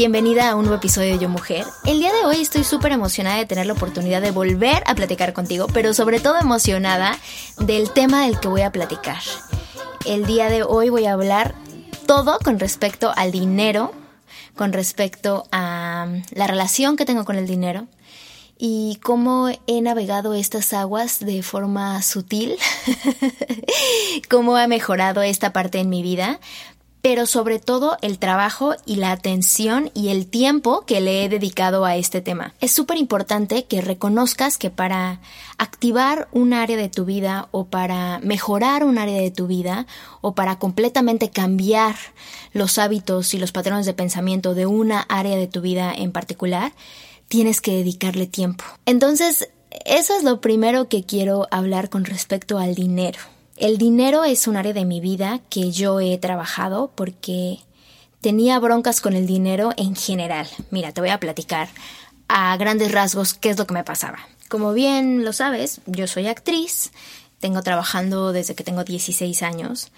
Bienvenida a un nuevo episodio de Yo Mujer. El día de hoy estoy súper emocionada de tener la oportunidad de volver a platicar contigo, pero sobre todo emocionada del tema del que voy a platicar. El día de hoy voy a hablar todo con respecto al dinero, con respecto a la relación que tengo con el dinero y cómo he navegado estas aguas de forma sutil, cómo ha mejorado esta parte en mi vida, pero sobre todo el trabajo y la atención y el tiempo que le he dedicado a este tema. Es súper importante que reconozcas que para activar un área de tu vida o para mejorar un área de tu vida o para completamente cambiar los hábitos y los patrones de pensamiento de una área de tu vida en particular, tienes que dedicarle tiempo. Entonces, eso es lo primero que quiero hablar con respecto al dinero. El dinero es un área de mi vida que yo he trabajado porque tenía broncas con el dinero en general. Mira, te voy a platicar a grandes rasgos qué es lo que me pasaba. Como bien lo sabes, yo soy actriz, tengo trabajando desde que tengo 16 años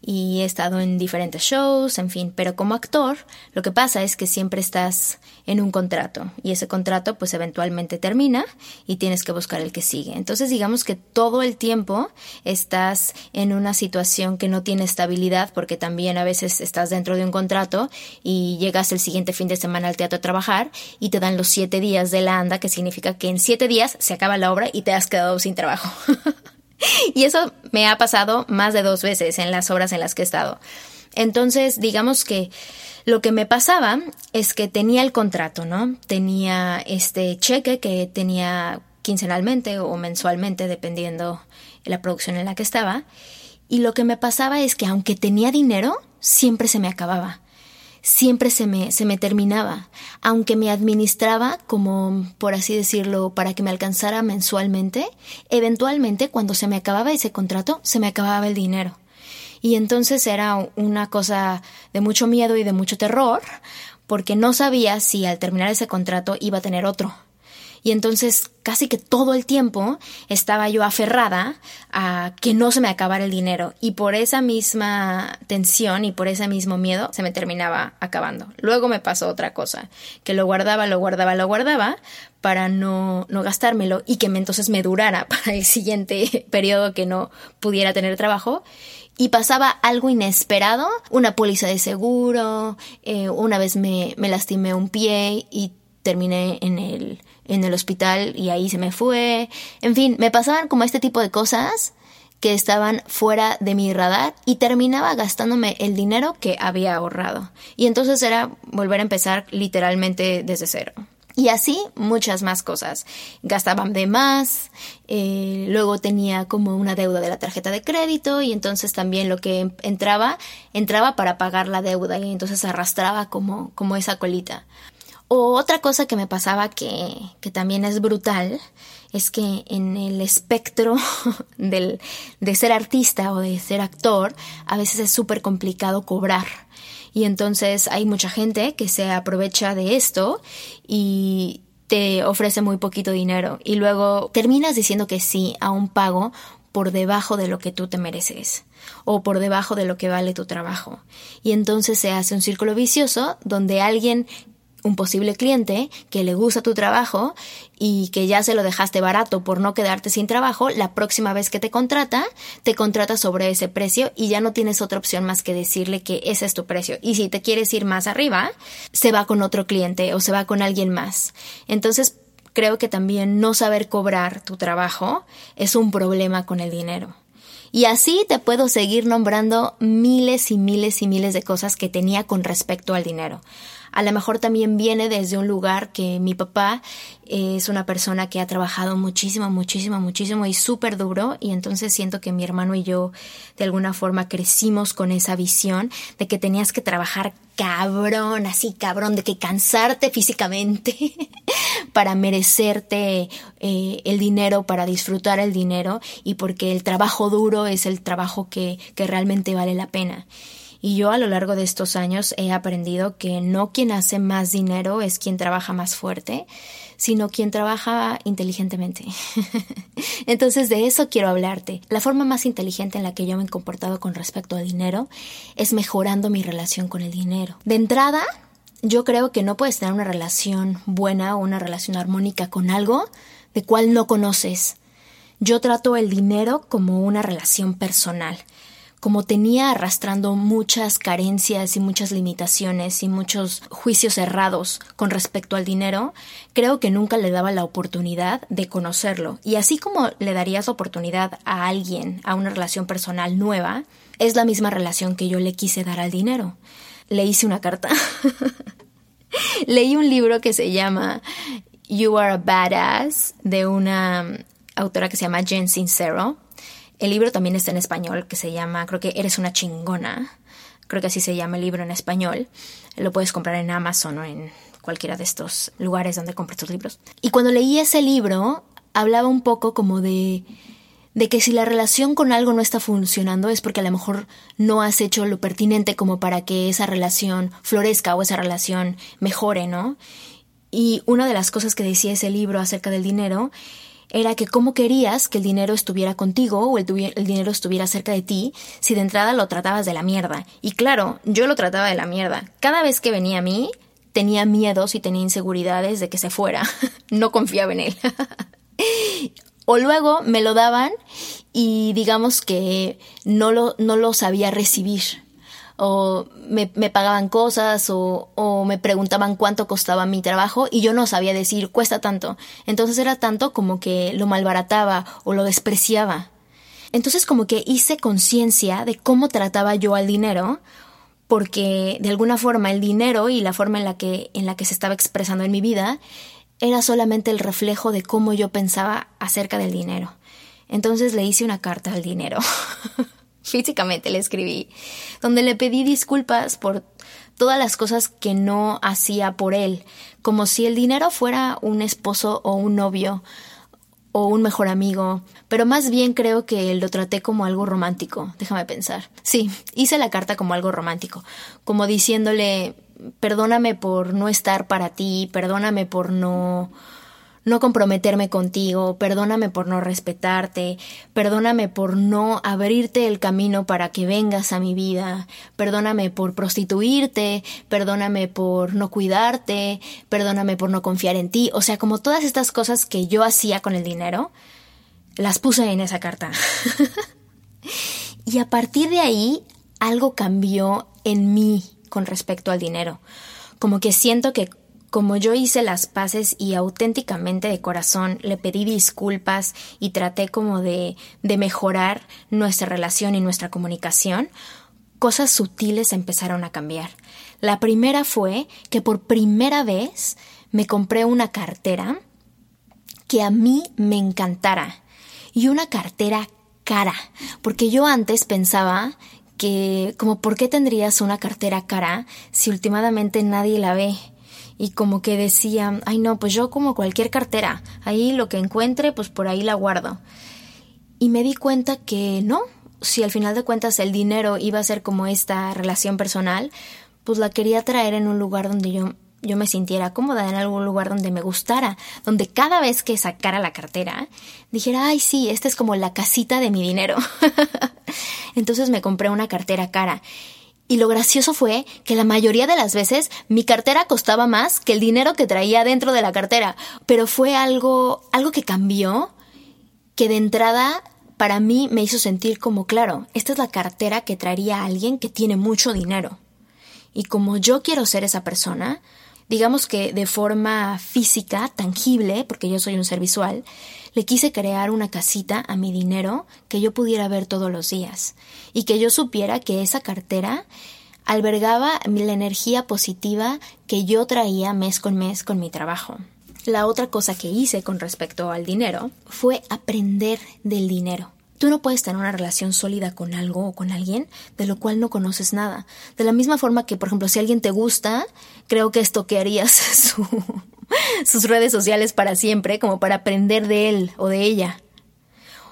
y he estado en diferentes shows, en fin, pero como actor lo que pasa es que siempre estás en un contrato y ese contrato pues eventualmente termina y tienes que buscar el que sigue. Entonces digamos que todo el tiempo estás en una situación que no tiene estabilidad porque también a veces estás dentro de un contrato y llegas el siguiente fin de semana al teatro a trabajar y te dan los siete días de la anda que significa que en siete días se acaba la obra y te has quedado sin trabajo. y eso me ha pasado más de dos veces en las horas en las que he estado. Entonces, digamos que lo que me pasaba es que tenía el contrato, ¿no? Tenía este cheque que tenía quincenalmente o mensualmente, dependiendo de la producción en la que estaba. Y lo que me pasaba es que aunque tenía dinero, siempre se me acababa siempre se me, se me terminaba, aunque me administraba como, por así decirlo, para que me alcanzara mensualmente, eventualmente cuando se me acababa ese contrato, se me acababa el dinero. Y entonces era una cosa de mucho miedo y de mucho terror, porque no sabía si al terminar ese contrato iba a tener otro y entonces casi que todo el tiempo estaba yo aferrada a que no se me acabara el dinero y por esa misma tensión y por ese mismo miedo se me terminaba acabando. Luego me pasó otra cosa, que lo guardaba, lo guardaba, lo guardaba para no, no gastármelo y que entonces me durara para el siguiente periodo que no pudiera tener trabajo y pasaba algo inesperado, una póliza de seguro, eh, una vez me, me lastimé un pie y terminé en el en el hospital y ahí se me fue. En fin, me pasaban como este tipo de cosas que estaban fuera de mi radar y terminaba gastándome el dinero que había ahorrado. Y entonces era volver a empezar literalmente desde cero. Y así muchas más cosas. Gastaban de más, eh, luego tenía como una deuda de la tarjeta de crédito y entonces también lo que entraba, entraba para pagar la deuda y entonces arrastraba como, como esa colita. O otra cosa que me pasaba que, que también es brutal es que en el espectro del, de ser artista o de ser actor a veces es súper complicado cobrar. Y entonces hay mucha gente que se aprovecha de esto y te ofrece muy poquito dinero y luego terminas diciendo que sí a un pago por debajo de lo que tú te mereces o por debajo de lo que vale tu trabajo. Y entonces se hace un círculo vicioso donde alguien un posible cliente que le gusta tu trabajo y que ya se lo dejaste barato por no quedarte sin trabajo, la próxima vez que te contrata, te contrata sobre ese precio y ya no tienes otra opción más que decirle que ese es tu precio. Y si te quieres ir más arriba, se va con otro cliente o se va con alguien más. Entonces, creo que también no saber cobrar tu trabajo es un problema con el dinero. Y así te puedo seguir nombrando miles y miles y miles de cosas que tenía con respecto al dinero a lo mejor también viene desde un lugar que mi papá es una persona que ha trabajado muchísimo, muchísimo, muchísimo y súper duro y entonces siento que mi hermano y yo de alguna forma crecimos con esa visión de que tenías que trabajar cabrón, así cabrón, de que cansarte físicamente para merecerte eh, el dinero, para disfrutar el dinero y porque el trabajo duro es el trabajo que, que realmente vale la pena. Y yo a lo largo de estos años he aprendido que no quien hace más dinero es quien trabaja más fuerte, sino quien trabaja inteligentemente. Entonces de eso quiero hablarte. La forma más inteligente en la que yo me he comportado con respecto al dinero es mejorando mi relación con el dinero. De entrada, yo creo que no puedes tener una relación buena o una relación armónica con algo de cual no conoces. Yo trato el dinero como una relación personal como tenía arrastrando muchas carencias y muchas limitaciones y muchos juicios errados con respecto al dinero, creo que nunca le daba la oportunidad de conocerlo. Y así como le darías oportunidad a alguien, a una relación personal nueva, es la misma relación que yo le quise dar al dinero. Le hice una carta. Leí un libro que se llama You Are a Badass de una autora que se llama Jen Sincero el libro también está en español, que se llama, creo que Eres una chingona. Creo que así se llama el libro en español. Lo puedes comprar en Amazon o en cualquiera de estos lugares donde compras tus libros. Y cuando leí ese libro, hablaba un poco como de de que si la relación con algo no está funcionando es porque a lo mejor no has hecho lo pertinente como para que esa relación florezca o esa relación mejore, ¿no? Y una de las cosas que decía ese libro acerca del dinero era que cómo querías que el dinero estuviera contigo o el, el, dinero estuviera cerca de ti si de entrada lo tratabas de la mierda. Y claro, yo lo trataba de la mierda. Cada vez que venía a mí, tenía miedos y tenía inseguridades de que se fuera. no confiaba en él. o luego me lo daban y digamos que no lo, no lo sabía recibir o me, pagaban cosas o, o, me preguntaban cuánto costaba mi trabajo y yo no sabía decir cuesta tanto. Entonces era tanto como que lo malbarataba o lo despreciaba. Entonces como que hice conciencia de cómo trataba yo al dinero porque de alguna forma el dinero y la forma en la que en la que se estaba expresando en mi vida era solamente el reflejo de cómo yo pensaba acerca del dinero. Entonces le hice una carta al dinero. físicamente le escribí, donde le pedí disculpas por todas las cosas que no hacía por él, como si el dinero fuera un esposo o un novio o un mejor amigo, pero más bien creo que lo traté como algo romántico, déjame pensar. Sí, hice la carta como algo romántico, como diciéndole, perdóname por no estar para ti, perdóname por no no comprometerme contigo, perdóname por no respetarte, perdóname por no abrirte el camino para que vengas a mi vida, perdóname por prostituirte, perdóname por no cuidarte, perdóname por no confiar en ti, o sea, como todas estas cosas que yo hacía con el dinero, las puse en esa carta. y a partir de ahí, algo cambió en mí con respecto al dinero. Como que siento que como yo hice las paces y auténticamente de corazón le pedí disculpas y traté como de, de mejorar nuestra relación y nuestra comunicación, cosas sutiles empezaron a cambiar. La primera fue que por primera vez me compré una cartera que a mí me encantara y una cartera cara, porque yo antes pensaba que como por qué tendrías una cartera cara si últimamente nadie la ve y como que decía, ay no, pues yo como cualquier cartera, ahí lo que encuentre, pues por ahí la guardo. Y me di cuenta que no, si al final de cuentas el dinero iba a ser como esta relación personal, pues la quería traer en un lugar donde yo, yo me sintiera cómoda, en algún lugar donde me gustara, donde cada vez que sacara la cartera dijera, ay sí, esta es como la casita de mi dinero. Entonces me compré una cartera cara Y lo gracioso fue que la mayoría de las veces mi cartera costaba más que el dinero que traía dentro de la cartera. Pero fue algo, algo que cambió, que de entrada para mí me hizo sentir como, claro, esta es la cartera que traería alguien que tiene mucho dinero. Y como yo quiero ser esa persona, digamos que de forma física, tangible, porque yo soy un ser visual, le quise crear una casita a mi dinero que yo pudiera ver todos los días y que yo supiera que esa cartera albergaba la energía positiva que yo traía mes con mes con mi trabajo. La otra cosa que hice con respecto al dinero fue aprender del dinero. Tú no puedes tener una relación sólida con algo o con alguien de lo cual no conoces nada. De la misma forma que, por ejemplo, si alguien te gusta, creo que esto que harías su, sus redes sociales para siempre, como para aprender de él o de ella.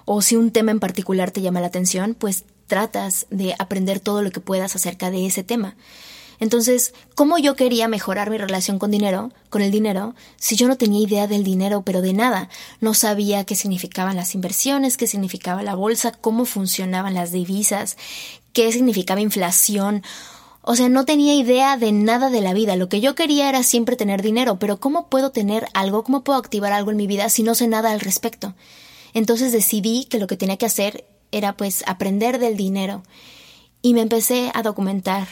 O si un tema en particular te llama la atención, pues tratas de aprender todo lo que puedas acerca de ese tema. Entonces, ¿cómo yo quería mejorar mi relación con dinero, con el dinero, si yo no tenía idea del dinero, pero de nada? No sabía qué significaban las inversiones, qué significaba la bolsa, cómo funcionaban las divisas, qué significaba inflación. O sea, no tenía idea de nada de la vida. Lo que yo quería era siempre tener dinero, pero ¿cómo puedo tener algo, cómo puedo activar algo en mi vida si no sé nada al respecto? Entonces decidí que lo que tenía que hacer era pues aprender del dinero y me empecé a documentar.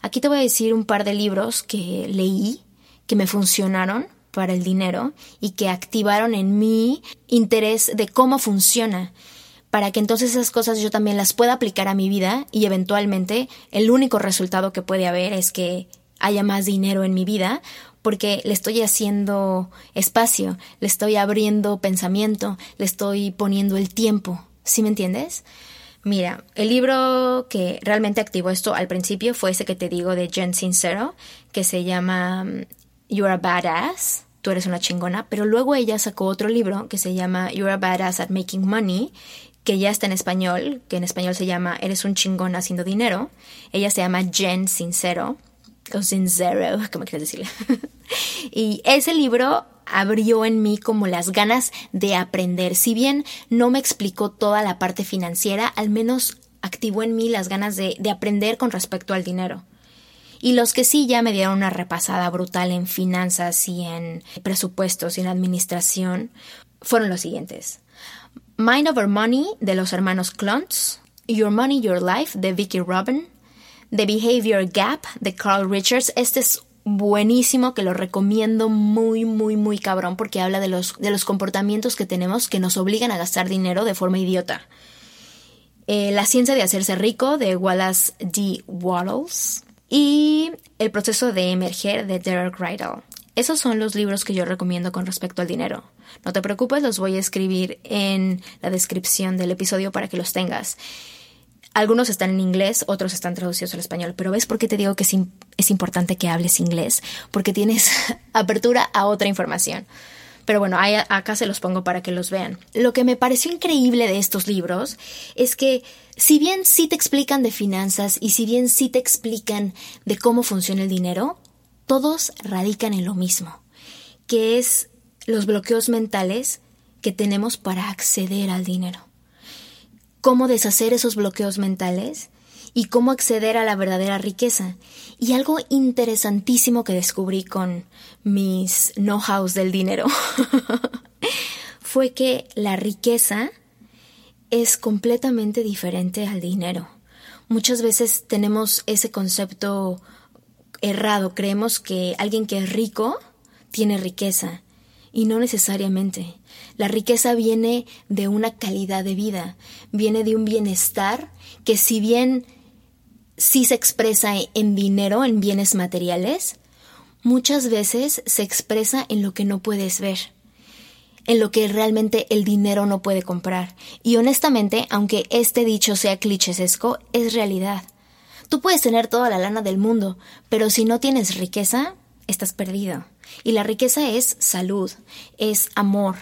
Aquí te voy a decir un par de libros que leí, que me funcionaron para el dinero y que activaron en mí interés de cómo funciona, para que entonces esas cosas yo también las pueda aplicar a mi vida y eventualmente el único resultado que puede haber es que haya más dinero en mi vida porque le estoy haciendo espacio, le estoy abriendo pensamiento, le estoy poniendo el tiempo. ¿Sí me entiendes? Mira, el libro que realmente activó esto al principio fue ese que te digo de Jen Sincero, que se llama mm, You're a Badass, tú eres una chingona, pero luego ella sacó otro libro que se llama You're a Badass at Making Money, que ya está en español, que en español se llama Eres un chingón haciendo dinero. Ella se llama Jen Sincero, o Sincero, ¿cómo quieres decirle? y ese libro abrió en mí como las ganas de aprender. Si bien no me explicó toda la parte financiera, al menos activó en mí las ganas de, de aprender con respecto al dinero. Y los que sí ya me dieron una repasada brutal en finanzas y en presupuestos y en administración fueron los siguientes. Mind Over Money de los hermanos Klontz, Your Money, Your Life de Vicky Robin, The Behavior Gap de Carl Richards. Este es buenísimo que lo recomiendo muy, muy, muy cabrón porque habla de los, de los comportamientos que tenemos que nos obligan a gastar dinero de forma idiota. Eh, la ciencia de hacerse rico de Wallace D. Wattles y El proceso de emerger de Derek Rydell. Esos son los libros que yo recomiendo con respecto al dinero. No te preocupes, los voy a escribir en la descripción del episodio para que los tengas. Algunos están en inglés, otros están traducidos al español, pero ¿ves por qué te digo que es, importante que hables inglés? Porque tienes apertura a otra información. Pero bueno, acá se los pongo para que los vean. Lo que me pareció increíble de estos libros es que si bien sí te explican de finanzas y si bien sí te explican de cómo funciona el dinero, todos radican en lo mismo, que es los bloqueos mentales que tenemos para acceder al dinero cómo deshacer esos bloqueos mentales y cómo acceder a la verdadera riqueza. Y algo interesantísimo que descubrí con mis know-hows del dinero fue que la riqueza es completamente diferente al dinero. Muchas veces tenemos ese concepto errado, creemos que alguien que es rico tiene riqueza y no necesariamente. La riqueza viene de una calidad de vida, viene de un bienestar que si bien sí se expresa en dinero, en bienes materiales, muchas veces se expresa en lo que no puedes ver, en lo que realmente el dinero no puede comprar. Y honestamente, aunque este dicho sea clichesesco, es realidad. Tú puedes tener toda la lana del mundo, pero si no tienes riqueza, estás perdido. Y la riqueza es salud, es amor,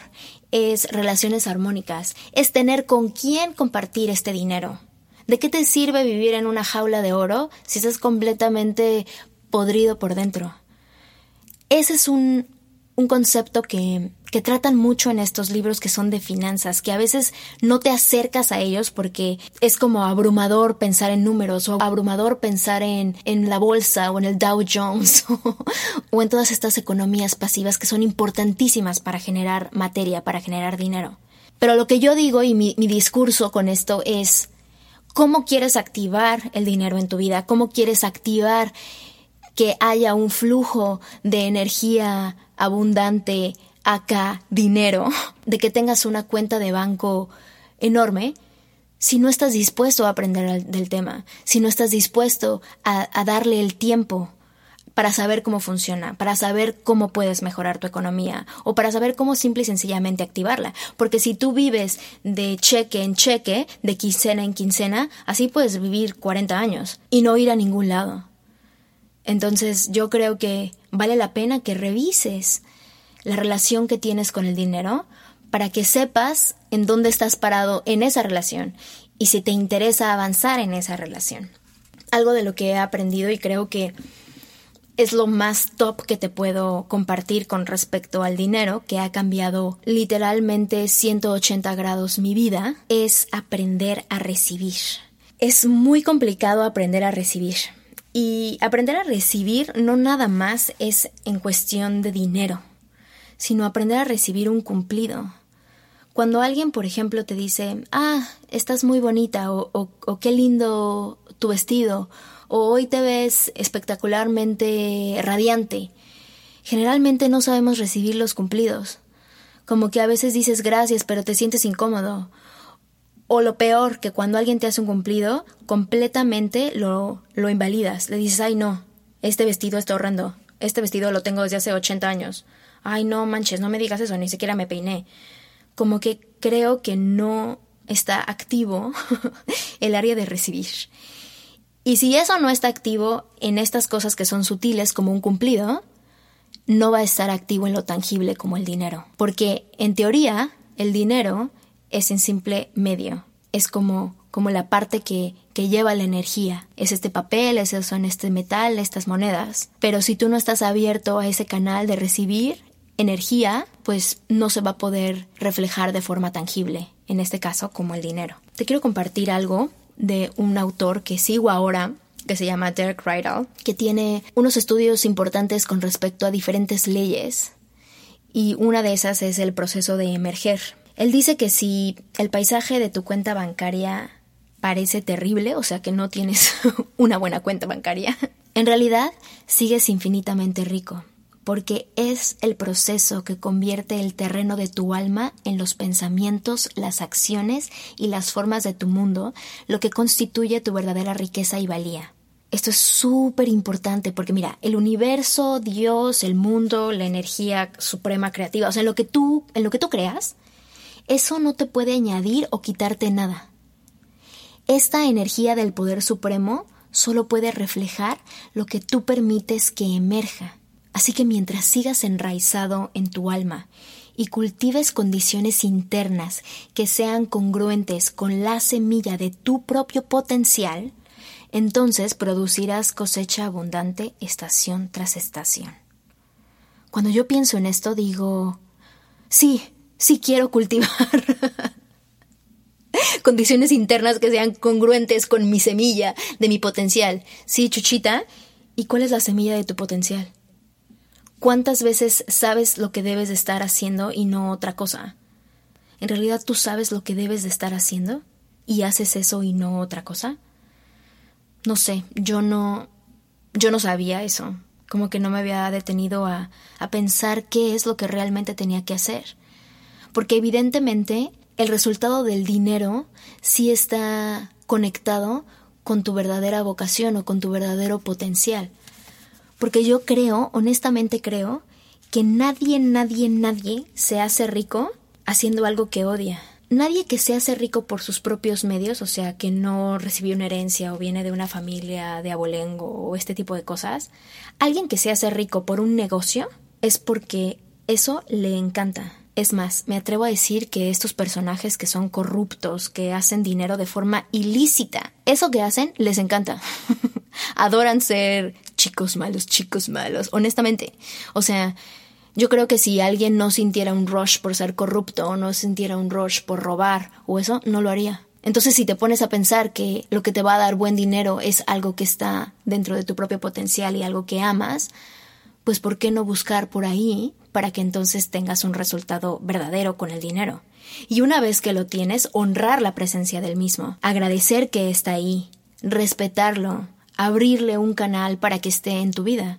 es relaciones armónicas, es tener con quién compartir este dinero. ¿De qué te sirve vivir en una jaula de oro si estás completamente podrido por dentro? Ese es un, un concepto que, que tratan mucho en estos libros que son de finanzas, que a veces no te acercas a ellos porque es como abrumador pensar en números o abrumador pensar en, en la bolsa o en el Dow Jones o en todas estas economías pasivas que son importantísimas para generar materia, para generar dinero. Pero lo que yo digo y mi, mi discurso con esto es cómo quieres activar el dinero en tu vida, cómo quieres activar que haya un flujo de energía abundante, acá, dinero, de que tengas una cuenta de banco enorme, si no estás dispuesto a aprender del tema, si no estás dispuesto a, darle el tiempo para saber cómo funciona, para saber cómo puedes mejorar tu economía o para saber cómo simple y sencillamente activarla. Porque si tú vives de cheque en cheque, de quincena en quincena, así puedes vivir 40 años y no ir a ningún lado. Entonces yo creo que vale la pena que revises la relación que tienes con el dinero para que sepas en dónde estás parado en esa relación y si te interesa avanzar en esa relación. Algo de lo que he aprendido y creo que es lo más top que te puedo compartir con respecto al dinero, que ha cambiado literalmente 180 grados mi vida, es aprender a recibir. Es muy complicado aprender a recibir. Y aprender a recibir no nada más es en cuestión de dinero, sino aprender a recibir un cumplido. Cuando alguien, por ejemplo, te dice, ah, estás muy bonita, o, qué lindo tu vestido, o hoy te ves espectacularmente radiante, generalmente no sabemos recibir los cumplidos. Como que a veces dices gracias, pero te sientes incómodo, o lo peor, que cuando alguien te hace un cumplido, completamente lo, lo invalidas. Le dices, ay no, este vestido está horrendo. Este vestido lo tengo desde hace 80 años. Ay no manches, no me digas eso, ni siquiera me peiné. Como que creo que no está activo el área de recibir. Y si eso no está activo en estas cosas que son sutiles como un cumplido, no va a estar activo en lo tangible como el dinero. Porque en teoría, el dinero es en simple medio. Es como, como la parte que, que lleva la energía. Es este papel, es son este metal, estas monedas. Pero si tú no estás abierto a ese canal de recibir energía, pues no se va a poder reflejar de forma tangible, en este caso como el dinero. Te quiero compartir algo de un autor que sigo ahora, que se llama Derek Rydell, que tiene unos estudios importantes con respecto a diferentes leyes. Y una de esas es el proceso de emerger. Él dice que si el paisaje de tu cuenta bancaria parece terrible, o sea que no tienes una buena cuenta bancaria, en realidad sigues infinitamente rico, porque es el proceso que convierte el terreno de tu alma en los pensamientos, las acciones y las formas de tu mundo, lo que constituye tu verdadera riqueza y valía. Esto es súper importante porque mira, el universo, Dios, el mundo, la energía suprema creativa, o sea, en lo que tú, en lo que tú creas, eso no te puede añadir o quitarte nada. Esta energía del poder supremo solo puede reflejar lo que tú permites que emerja. Así que mientras sigas enraizado en tu alma y cultives condiciones internas que sean congruentes con la semilla de tu propio potencial, entonces producirás cosecha abundante estación tras estación. Cuando yo pienso en esto digo, sí, si quiero cultivar condiciones internas que sean congruentes con mi semilla de mi potencial. Sí, Chuchita, ¿y cuál es la semilla de tu potencial? ¿Cuántas veces sabes lo que debes de estar haciendo y no otra cosa? ¿En realidad tú sabes lo que debes de estar haciendo y haces eso y no otra cosa? No sé, yo no yo no sabía eso, como que no me había detenido a, a pensar qué es lo que realmente tenía que hacer porque evidentemente el resultado del dinero sí está conectado con tu verdadera vocación o con tu verdadero potencial. Porque yo creo, honestamente creo, que nadie, nadie, nadie se hace rico haciendo algo que odia. Nadie que se hace rico por sus propios medios, o sea, que no recibió una herencia o viene de una familia de abolengo o este tipo de cosas, alguien que se hace rico por un negocio es porque eso le encanta. Es más, me atrevo a decir que estos personajes que son corruptos, que hacen dinero de forma ilícita, eso que hacen les encanta. Adoran ser chicos malos, chicos malos, honestamente. O sea, Yo creo que si alguien no sintiera un rush por ser corrupto o no sintiera un rush por robar o eso, no lo haría. Entonces, si te pones a pensar que lo que te va a dar buen dinero es algo que está dentro de tu propio potencial y algo que amas, pues ¿por qué no buscar por ahí para que entonces tengas un resultado verdadero con el dinero? Y una vez que lo tienes, honrar la presencia del mismo, agradecer que está ahí, respetarlo, abrirle un canal para que esté en tu vida.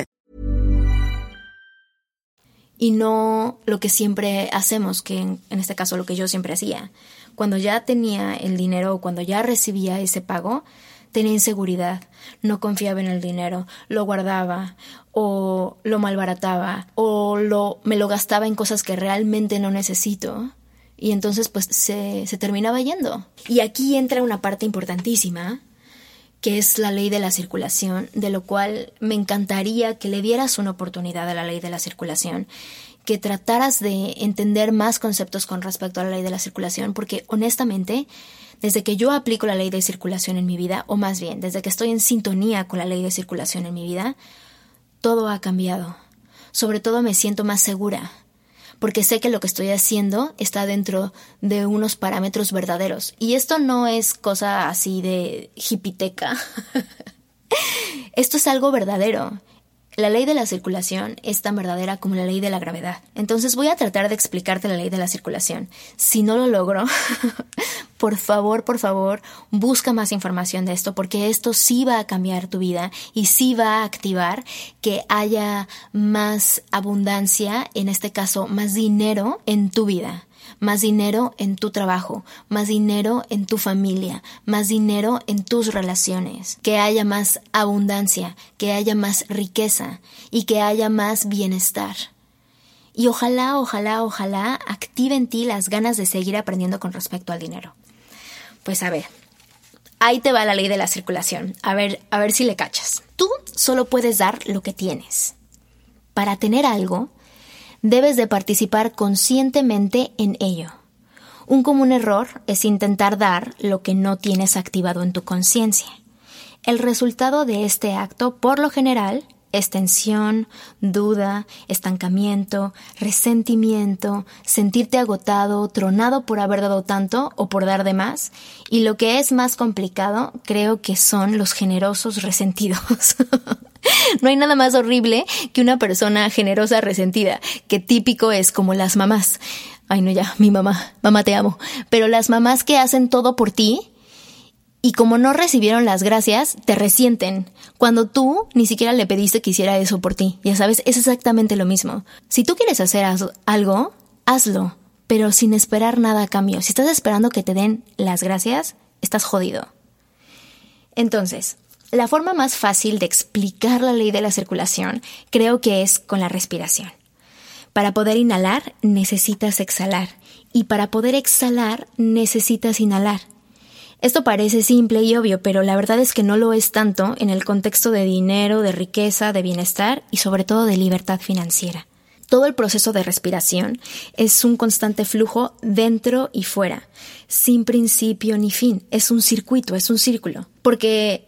Y no lo que siempre hacemos, que en, este caso lo que yo siempre hacía. Cuando ya tenía el dinero o cuando ya recibía ese pago, tenía inseguridad, no confiaba en el dinero, lo guardaba o lo malbarataba o lo, me lo gastaba en cosas que realmente no necesito y entonces pues se, se terminaba yendo. Y aquí entra una parte importantísima que es la ley de la circulación, de lo cual me encantaría que le dieras una oportunidad a la ley de la circulación, que trataras de entender más conceptos con respecto a la ley de la circulación, porque honestamente, desde que yo aplico la ley de circulación en mi vida, o más bien, desde que estoy en sintonía con la ley de circulación en mi vida, todo ha cambiado. Sobre todo me siento más segura, porque sé que lo que estoy haciendo está dentro de unos parámetros verdaderos. Y esto no es cosa así de hipiteca. esto es algo verdadero. La ley de la circulación es tan verdadera como la ley de la gravedad. Entonces voy a tratar de explicarte la ley de la circulación. Si no lo logro, por favor, por favor, busca más información de esto porque esto sí va a cambiar tu vida y sí va a activar que haya más abundancia, en este caso más dinero en tu vida más dinero en tu trabajo, más dinero en tu familia, más dinero en tus relaciones, que haya más abundancia, que haya más riqueza y que haya más bienestar. Y ojalá, ojalá, ojalá active en ti las ganas de seguir aprendiendo con respecto al dinero. Pues a ver, ahí te va la ley de la circulación. A ver, a ver si le cachas. Tú solo puedes dar lo que tienes. Para tener algo, debes de participar conscientemente en ello. Un común error es intentar dar lo que no tienes activado en tu conciencia. El resultado de este acto, por lo general, es tensión, duda, estancamiento, resentimiento, sentirte agotado, tronado por haber dado tanto o por dar de más, y lo que es más complicado creo que son los generosos resentidos. No hay nada más horrible que una persona generosa resentida, que típico es como las mamás. Ay, no, ya, mi mamá, mamá te amo. Pero las mamás que hacen todo por ti y como no recibieron las gracias, te resienten, cuando tú ni siquiera le pediste que hiciera eso por ti. Ya sabes, es exactamente lo mismo. Si tú quieres hacer algo, hazlo, pero sin esperar nada a cambio. Si estás esperando que te den las gracias, estás jodido. Entonces, la forma más fácil de explicar la ley de la circulación creo que es con la respiración. Para poder inhalar necesitas exhalar y para poder exhalar necesitas inhalar. Esto parece simple y obvio, pero la verdad es que no lo es tanto en el contexto de dinero, de riqueza, de bienestar y sobre todo de libertad financiera. Todo el proceso de respiración es un constante flujo dentro y fuera, sin principio ni fin. Es un circuito, es un círculo. Porque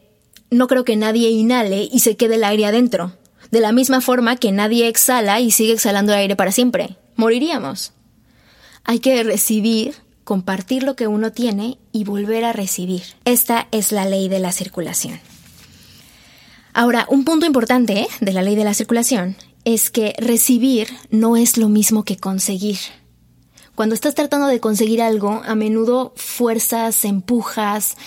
no creo que nadie inhale y se quede el aire adentro. De la misma forma que nadie exhala y sigue exhalando aire para siempre. Moriríamos. Hay que recibir, compartir lo que uno tiene y volver a recibir. Esta es la ley de la circulación. Ahora, un punto importante ¿eh? de la ley de la circulación es que recibir no es lo mismo que conseguir. Cuando estás tratando de conseguir algo, a menudo fuerzas, empujas,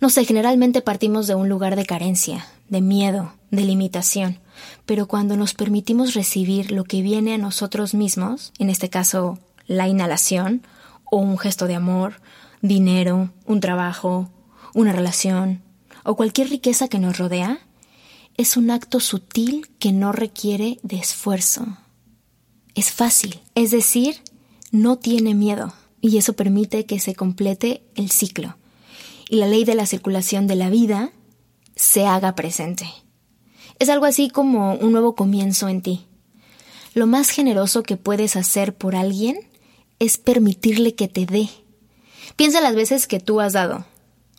no sé, generalmente partimos de un lugar de carencia, de miedo, de limitación, pero cuando nos permitimos recibir lo que viene a nosotros mismos, en este caso la inhalación, o un gesto de amor, dinero, un trabajo, una relación, o cualquier riqueza que nos rodea, es un acto sutil que no requiere de esfuerzo. Es fácil, es decir, no tiene miedo y eso permite que se complete el ciclo y la ley de la circulación de la vida se haga presente. Es algo así como un nuevo comienzo en ti. Lo más generoso que puedes hacer por alguien es permitirle que te dé. Piensa las veces que tú has dado,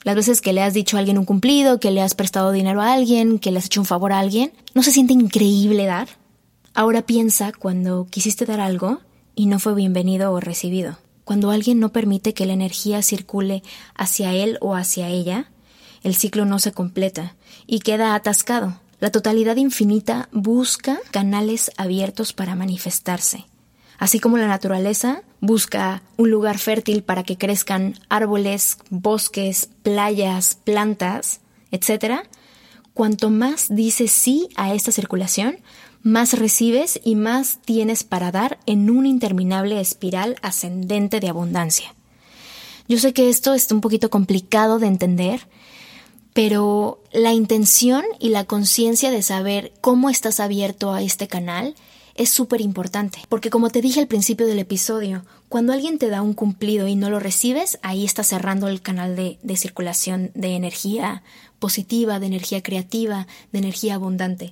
las veces que le has dicho a alguien un cumplido, que le has prestado dinero a alguien, que le has hecho un favor a alguien. ¿No se siente increíble dar? Ahora piensa cuando quisiste dar algo y no fue bienvenido o recibido. Cuando alguien no permite que la energía circule hacia él o hacia ella, el ciclo no se completa y queda atascado. La totalidad infinita busca canales abiertos para manifestarse. Así como la naturaleza busca un lugar fértil para que crezcan árboles, bosques, playas, plantas, etc., cuanto más dices sí a esta circulación, más recibes y más tienes para dar en una interminable espiral ascendente de abundancia. Yo sé que esto está un poquito complicado de entender, pero la intención y la conciencia de saber cómo estás abierto a este canal es súper importante, porque como te dije al principio del episodio, cuando alguien te da un cumplido y no lo recibes, ahí estás cerrando el canal de, de circulación de energía positiva, de energía creativa, de energía abundante.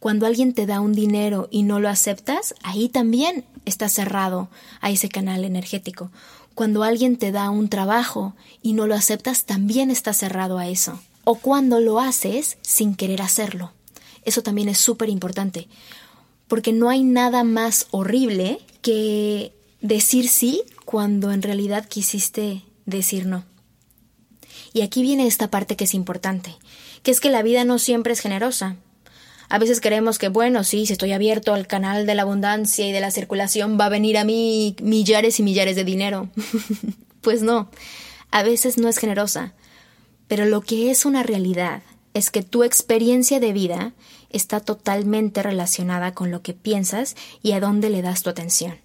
Cuando alguien te da un dinero y no lo aceptas, ahí también está cerrado a ese canal energético. Cuando alguien te da un trabajo y no lo aceptas, también está cerrado a eso. O cuando lo haces sin querer hacerlo. Eso también es súper importante. Porque no hay nada más horrible que decir sí cuando en realidad quisiste decir no. Y aquí viene esta parte que es importante, que es que la vida no siempre es generosa. A veces creemos que, bueno, sí, si estoy abierto al canal de la abundancia y de la circulación, va a venir a mí millares y millares de dinero. pues no, a veces no es generosa. Pero lo que es una realidad es que tu experiencia de vida está totalmente relacionada con lo que piensas y a dónde le das tu atención.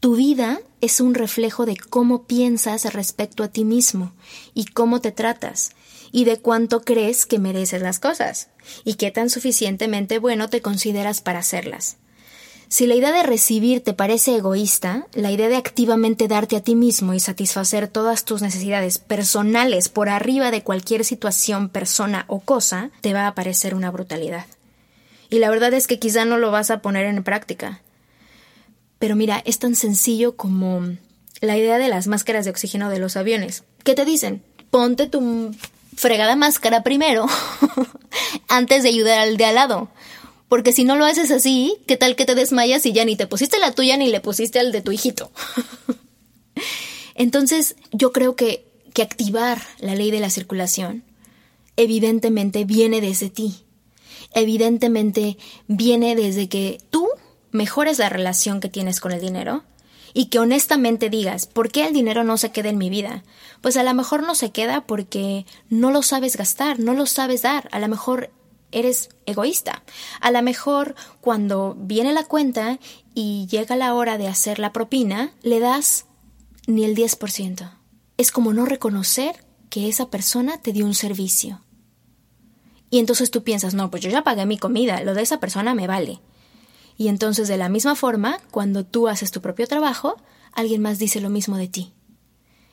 Tu vida es un reflejo de cómo piensas respecto a ti mismo y cómo te tratas y de cuánto crees que mereces las cosas y qué tan suficientemente bueno te consideras para hacerlas. Si la idea de recibir te parece egoísta, la idea de activamente darte a ti mismo y satisfacer todas tus necesidades personales por arriba de cualquier situación, persona o cosa, te va a parecer una brutalidad. Y la verdad es que quizá no lo vas a poner en práctica. Pero mira, es tan sencillo como la idea de las máscaras de oxígeno de los aviones. ¿Qué te dicen? Ponte tu fregada máscara primero antes de ayudar al de al lado. Porque si no lo haces así, ¿qué tal que te desmayas y ya ni te pusiste la tuya ni le pusiste al de tu hijito? Entonces, yo creo que, que activar la ley de la circulación evidentemente viene desde ti. Evidentemente viene desde que tú mejores la relación que tienes con el dinero y que honestamente digas, ¿por qué el dinero no se queda en mi vida? Pues a lo mejor no se queda porque no lo sabes gastar, no lo sabes dar, a lo mejor eres egoísta. A lo mejor cuando viene la cuenta y llega la hora de hacer la propina, le das ni el 10%. Es como no reconocer que esa persona te dio un servicio. Y entonces tú piensas, no, pues yo ya pagué mi comida, lo de esa persona me vale. Y entonces de la misma forma, cuando tú haces tu propio trabajo, alguien más dice lo mismo de ti.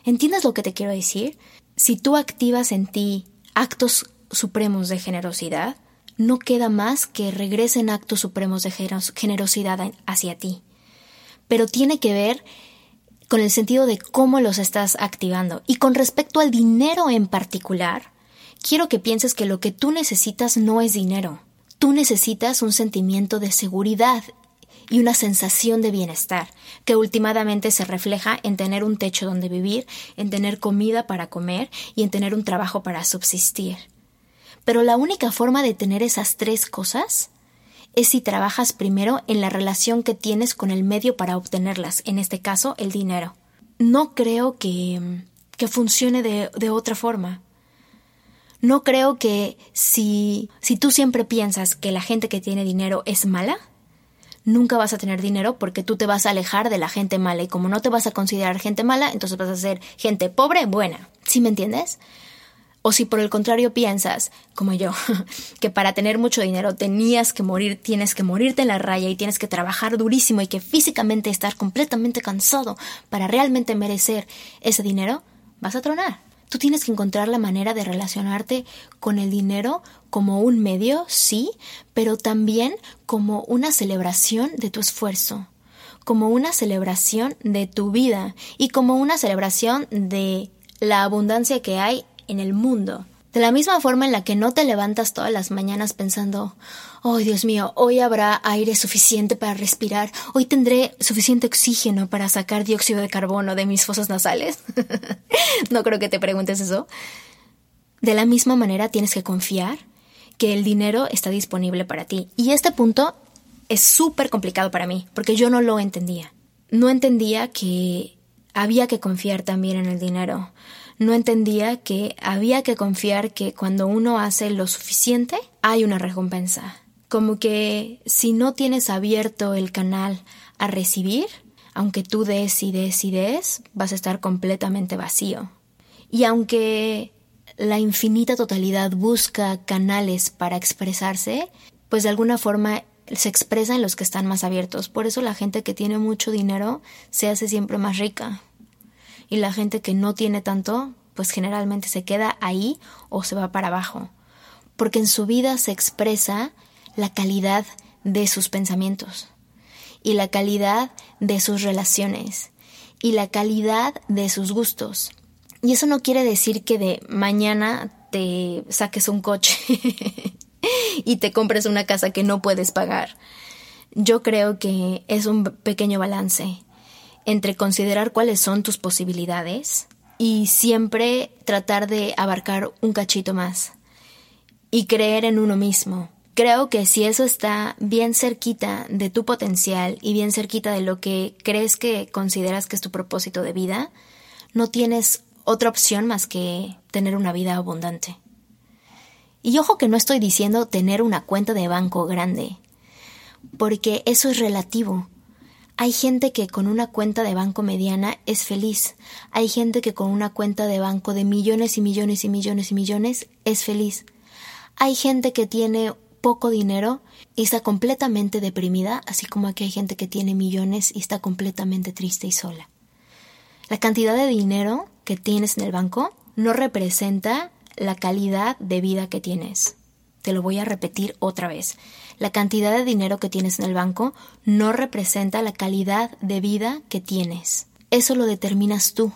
¿Entiendes lo que te quiero decir? Si tú activas en ti actos supremos de generosidad, no queda más que regresen actos supremos de generosidad hacia ti. Pero tiene que ver con el sentido de cómo los estás activando. Y con respecto al dinero en particular, quiero que pienses que lo que tú necesitas no es dinero. Tú necesitas un sentimiento de seguridad y una sensación de bienestar, que últimamente se refleja en tener un techo donde vivir, en tener comida para comer y en tener un trabajo para subsistir. Pero la única forma de tener esas tres cosas es si trabajas primero en la relación que tienes con el medio para obtenerlas, en este caso el dinero. No creo que, que funcione de, de otra forma. No creo que si, si tú siempre piensas que la gente que tiene dinero es mala, nunca vas a tener dinero porque tú te vas a alejar de la gente mala y como no te vas a considerar gente mala, entonces vas a ser gente pobre buena. ¿Sí me entiendes? O si por el contrario piensas, como yo, que para tener mucho dinero tenías que morir, tienes que morirte en la raya y tienes que trabajar durísimo y que físicamente estar completamente cansado para realmente merecer ese dinero, vas a tronar. Tú tienes que encontrar la manera de relacionarte con el dinero como un medio, sí, pero también como una celebración de tu esfuerzo, como una celebración de tu vida y como una celebración de la abundancia que hay en el mundo. De la misma forma en la que no te levantas todas las mañanas pensando, oh Dios mío, hoy habrá aire suficiente para respirar, hoy tendré suficiente oxígeno para sacar dióxido de carbono de mis fosas nasales. no creo que te preguntes eso. De la misma manera tienes que confiar que el dinero está disponible para ti. Y este punto es súper complicado para mí, porque yo no lo entendía. No entendía que había que confiar también en el dinero no entendía que había que confiar que cuando uno hace lo suficiente hay una recompensa. Como que si no tienes abierto el canal a recibir, aunque tú des y des y des, vas a estar completamente vacío. Y aunque la infinita totalidad busca canales para expresarse, pues de alguna forma se expresa en los que están más abiertos. Por eso la gente que tiene mucho dinero se hace siempre más rica y la gente que no tiene tanto, pues generalmente se queda ahí o se va para abajo, porque en su vida se expresa la calidad de sus pensamientos y la calidad de sus relaciones y la calidad de sus gustos. Y eso no quiere decir que de mañana te saques un coche y te compres una casa que no puedes pagar. Yo creo que es un pequeño balance entre considerar cuáles son tus posibilidades y siempre tratar de abarcar un cachito más y creer en uno mismo. Creo que si eso está bien cerquita de tu potencial y bien cerquita de lo que crees que consideras que es tu propósito de vida, no tienes otra opción más que tener una vida abundante. Y ojo que no estoy diciendo tener una cuenta de banco grande, porque eso es relativo. Hay gente que con una cuenta de banco mediana es feliz. Hay gente que con una cuenta de banco de millones y millones y millones y millones es feliz. Hay gente que tiene poco dinero y está completamente deprimida, así como aquí hay gente que tiene millones y está completamente triste y sola. La cantidad de dinero que tienes en el banco no representa la calidad de vida que tienes. Te lo voy a repetir otra vez. La cantidad de dinero que tienes en el banco no representa la calidad de vida que tienes. Eso lo determinas tú.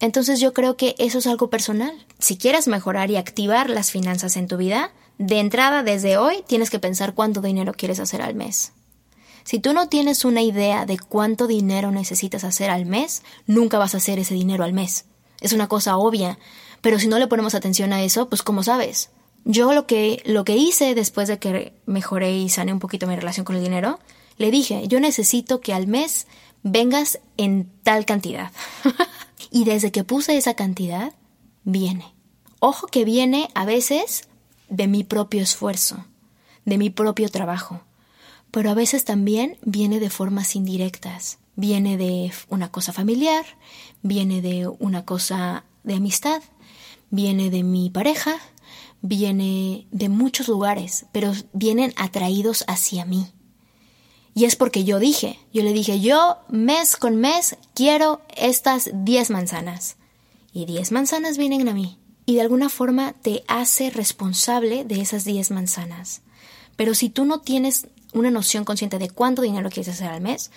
Entonces yo creo que eso es algo personal. Si quieres mejorar y activar las finanzas en tu vida, de entrada desde hoy tienes que pensar cuánto dinero quieres hacer al mes. Si tú no tienes una idea de cuánto dinero necesitas hacer al mes, nunca vas a hacer ese dinero al mes. Es una cosa obvia, pero si no le ponemos atención a eso, pues ¿cómo sabes? Yo lo que, lo que hice después de que mejoré y sané un poquito mi relación con el dinero, le dije, yo necesito que al mes vengas en tal cantidad. y desde que puse esa cantidad, viene. Ojo que viene a veces de mi propio esfuerzo, de mi propio trabajo, pero a veces también viene de formas indirectas. Viene de una cosa familiar, viene de una cosa de amistad, viene de mi pareja, viene de muchos lugares, pero vienen atraídos hacia mí. Y es porque yo dije, yo le dije, yo mes con mes quiero estas 10 manzanas. Y 10 manzanas vienen a mí. Y de alguna forma te hace responsable de esas 10 manzanas. Pero si tú no tienes una noción consciente de cuánto dinero quieres hacer al mes,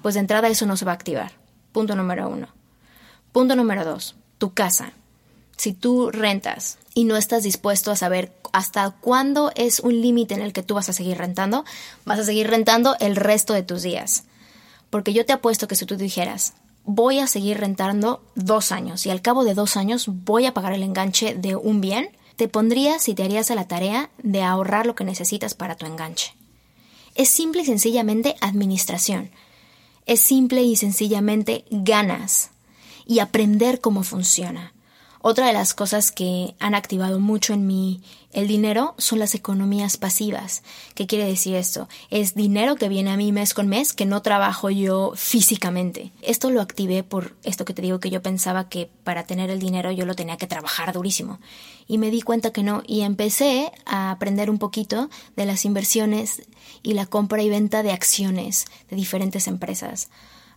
pues de entrada eso no se va a activar. Punto número uno. Punto número dos, tu casa. Si tú rentas y no estás dispuesto a saber hasta cuándo es un límite en el que tú vas a seguir rentando, vas a seguir rentando el resto de tus días. Porque yo te apuesto que si tú dijeras, voy a seguir rentando dos años y al cabo de dos años voy a pagar el enganche de un bien, te pondrías y te harías a la tarea de ahorrar lo que necesitas para tu enganche. Es simple y sencillamente administración. Es simple y sencillamente ganas y aprender cómo funciona. Otra de las cosas que han activado mucho en mí El dinero son las economías pasivas. ¿Qué quiere decir esto? Es dinero que viene a mí mes con mes que no trabajo yo físicamente. Esto lo activé por esto que te digo que yo pensaba que para tener el dinero yo lo tenía que trabajar durísimo. Y me di cuenta que no. Y empecé a aprender un poquito de las inversiones y la compra y venta de acciones de diferentes empresas.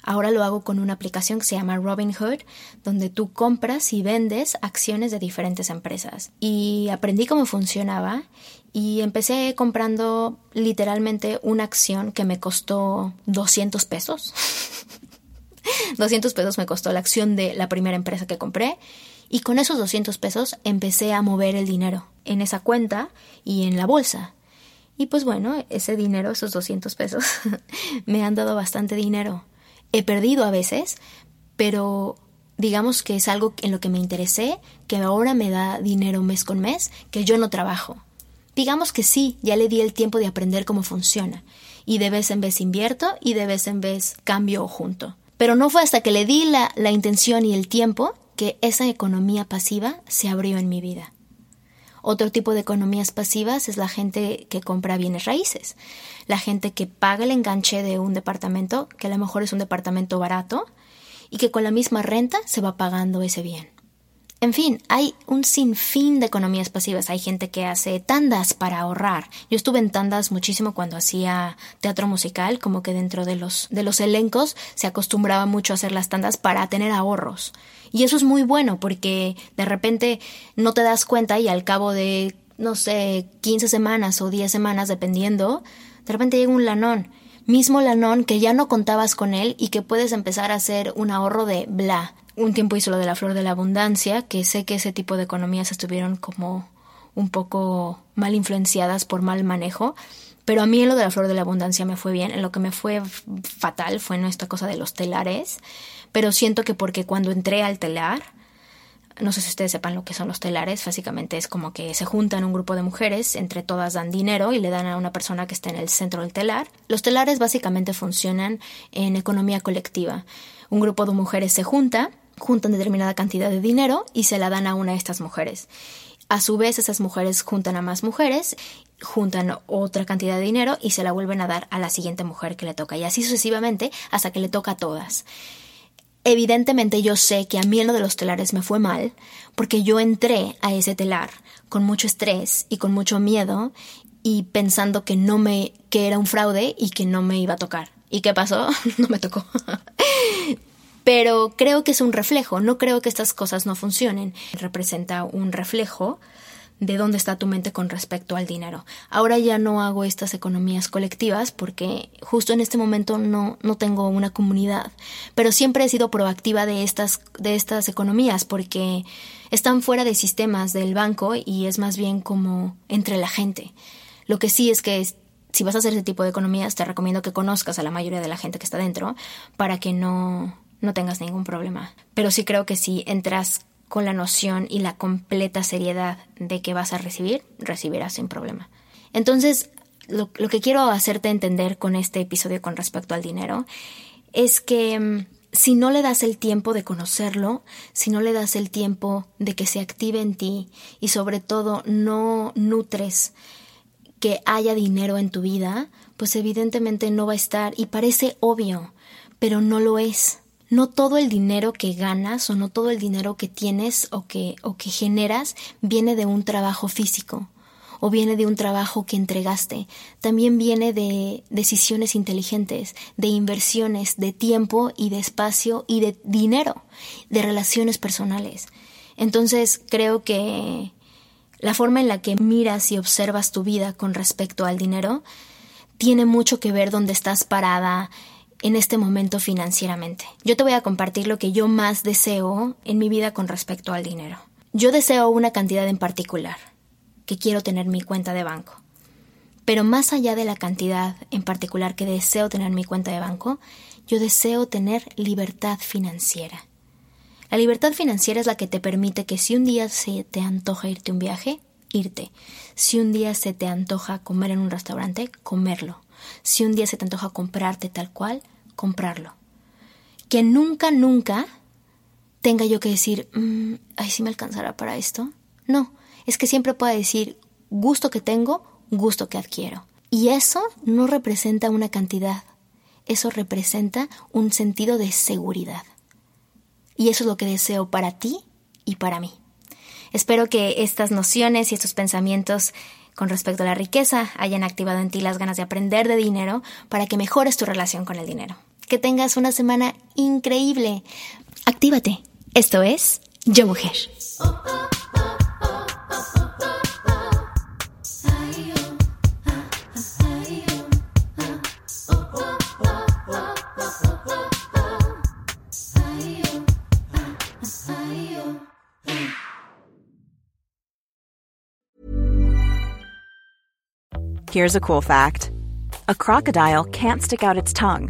Ahora lo hago con una aplicación que se llama Robinhood, donde tú compras y vendes acciones de diferentes empresas. Y aprendí cómo funcionaba y empecé comprando literalmente una acción que me costó 200 pesos. 200 pesos me costó la acción de la primera empresa que compré y con esos 200 pesos empecé a mover el dinero en esa cuenta y en la bolsa. Y pues bueno, ese dinero, esos 200 pesos, me han dado bastante dinero he perdido a veces, pero digamos que es algo en lo que me interesé, que ahora me da dinero mes con mes, que yo no trabajo. Digamos que sí, ya le di el tiempo de aprender cómo funciona, y de vez en vez invierto y de vez en vez cambio o junto. Pero no fue hasta que le di la, la intención y el tiempo que esa economía pasiva se abrió en mi vida. Otro tipo de economías pasivas es la gente que compra bienes raíces, la gente que paga el enganche de un departamento, que a lo mejor es un departamento barato, y que con la misma renta se va pagando ese bien. En fin, hay un sinfín de economías pasivas. Hay gente que hace tandas para ahorrar. Yo estuve en tandas muchísimo cuando hacía teatro musical, como que dentro de los, de los elencos se acostumbraba mucho a hacer las tandas para tener ahorros. Y eso es muy bueno porque de repente no te das cuenta y al cabo de, no sé, 15 semanas o 10 semanas, dependiendo, de repente llega un lanón. Mismo lanón que ya no contabas con él y que puedes empezar a hacer un ahorro de bla. Un tiempo hizo lo de la flor de la abundancia, que sé que ese tipo de economías estuvieron como un poco mal influenciadas por mal manejo, pero a mí en lo de la flor de la abundancia me fue bien, en lo que me fue fatal fue en esta cosa de los telares, pero siento que porque cuando entré al telar, no sé si ustedes sepan lo que son los telares, básicamente es como que se juntan un grupo de mujeres, entre todas dan dinero y le dan a una persona que está en el centro del telar. Los telares básicamente funcionan en economía colectiva. Un grupo de mujeres se junta, juntan determinada cantidad de dinero y se la dan a una de estas mujeres. A su vez, esas mujeres juntan a más mujeres, juntan otra cantidad de dinero y se la vuelven a dar a la siguiente mujer que le toca. Y así sucesivamente hasta que le toca a todas. Evidentemente yo sé que a mí en lo de los telares me fue mal, porque yo entré a ese telar con mucho estrés y con mucho miedo y pensando que no me que era un fraude y que no me iba a tocar. ¿Y qué pasó? no me tocó pero creo que es un reflejo, no creo que estas cosas no funcionen. Representa un reflejo de dónde está tu mente con respecto al dinero. Ahora ya no hago estas economías colectivas porque justo en este momento no, no tengo una comunidad, pero siempre he sido proactiva de estas, de estas economías porque están fuera de sistemas del banco y es más bien como entre la gente. Lo que sí es que si vas a hacer ese tipo de economías, te recomiendo que conozcas a la mayoría de la gente que está dentro para que no, no tengas ningún problema. Pero sí creo que si entras con la noción y la completa seriedad de que vas a recibir, recibirás sin problema. Entonces, lo, que quiero hacerte entender con este episodio con respecto al dinero es que mm, si no le das el tiempo de conocerlo, si no le das el tiempo de que se active en ti y sobre todo no nutres que haya dinero en tu vida, pues evidentemente no va a estar y parece obvio, pero no lo es no todo el dinero que ganas o no todo el dinero que tienes o que, o que generas viene de un trabajo físico o viene de un trabajo que entregaste. También viene de decisiones inteligentes, de inversiones, de tiempo y de espacio y de dinero, de relaciones personales. Entonces creo que la forma en la que miras y observas tu vida con respecto al dinero tiene mucho que ver dónde estás parada, en este momento financieramente. Yo te voy a compartir lo que yo más deseo en mi vida con respecto al dinero. Yo deseo una cantidad en particular, que quiero tener en mi cuenta de banco. Pero más allá de la cantidad en particular que deseo tener en mi cuenta de banco, yo deseo tener libertad financiera. La libertad financiera es la que te permite que si un día se te antoja irte un viaje, irte. Si un día se te antoja comer en un restaurante, comerlo. Si un día se te antoja comprarte tal cual, comprarlo. Que nunca, nunca tenga yo que decir, mm, ay, si me alcanzará para esto. No, es que siempre pueda decir, gusto que tengo, gusto que adquiero. Y eso no representa una cantidad, eso representa un sentido de seguridad. Y eso es lo que deseo para ti y para mí. Espero que estas nociones y estos pensamientos con respecto a la riqueza hayan activado en ti las ganas de aprender de dinero para que mejores tu relación con el dinero. Que tengas una semana increíble. Actívate. Esto es Yo Mujer. Here's a cool fact a crocodile can't stick out its tongue.